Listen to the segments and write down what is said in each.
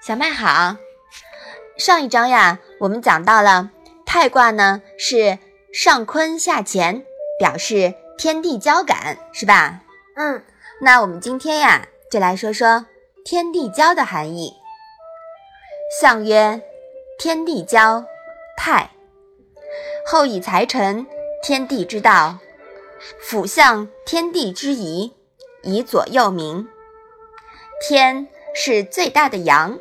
小麦好，上一章呀，我们讲到了太卦呢是上坤下乾，表示天地交感，是吧？嗯，那我们今天呀，就来说说天地交的含义。象曰：天地交，泰。后以财成，天地之道，辅相天地之宜，以左右名。天是最大的阳。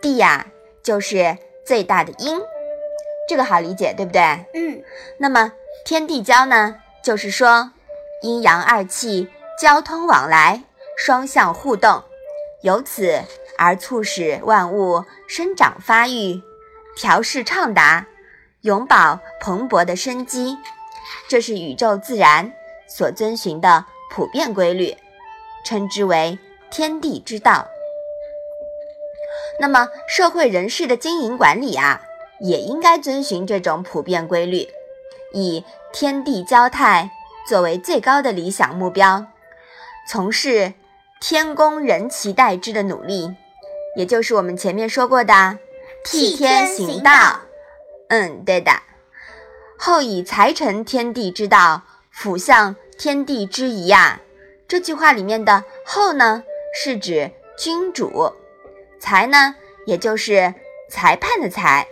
地呀，就是最大的阴，这个好理解，对不对？嗯。那么天地交呢，就是说阴阳二气交通往来，双向互动，由此而促使万物生长发育，调试畅达，永葆蓬勃的生机。这是宇宙自然所遵循的普遍规律，称之为天地之道。那么，社会人士的经营管理啊，也应该遵循这种普遍规律，以天地交泰作为最高的理想目标，从事天公人其待之的努力，也就是我们前面说过的替天行道。嗯，对的。后以财成天地之道，辅相天地之宜啊。这句话里面的“后”呢，是指君主。裁呢，也就是裁判的裁。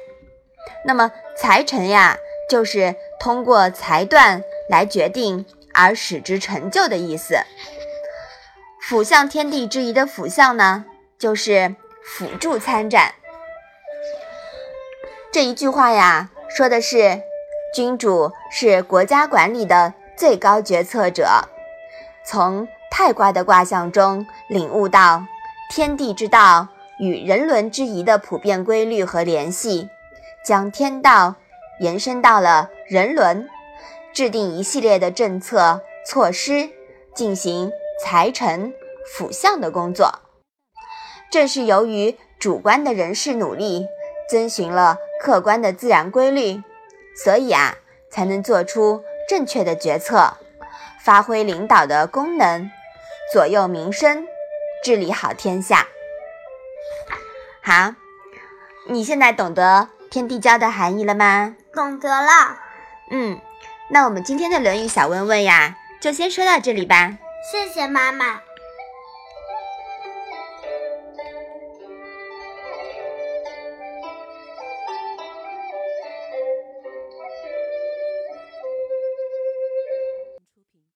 那么裁成呀，就是通过裁断来决定而使之成就的意思。辅相天地之宜的辅相呢，就是辅助参战。这一句话呀，说的是君主是国家管理的最高决策者。从太卦的卦象中领悟到天地之道。与人伦之谊的普遍规律和联系，将天道延伸到了人伦，制定一系列的政策措施，进行裁臣辅相的工作。正是由于主观的人事努力，遵循了客观的自然规律，所以啊，才能做出正确的决策，发挥领导的功能，左右民生，治理好天下。好，你现在懂得天地交的含义了吗？懂得了。嗯，那我们今天的《论语》小问问呀，就先说到这里吧。谢谢妈妈。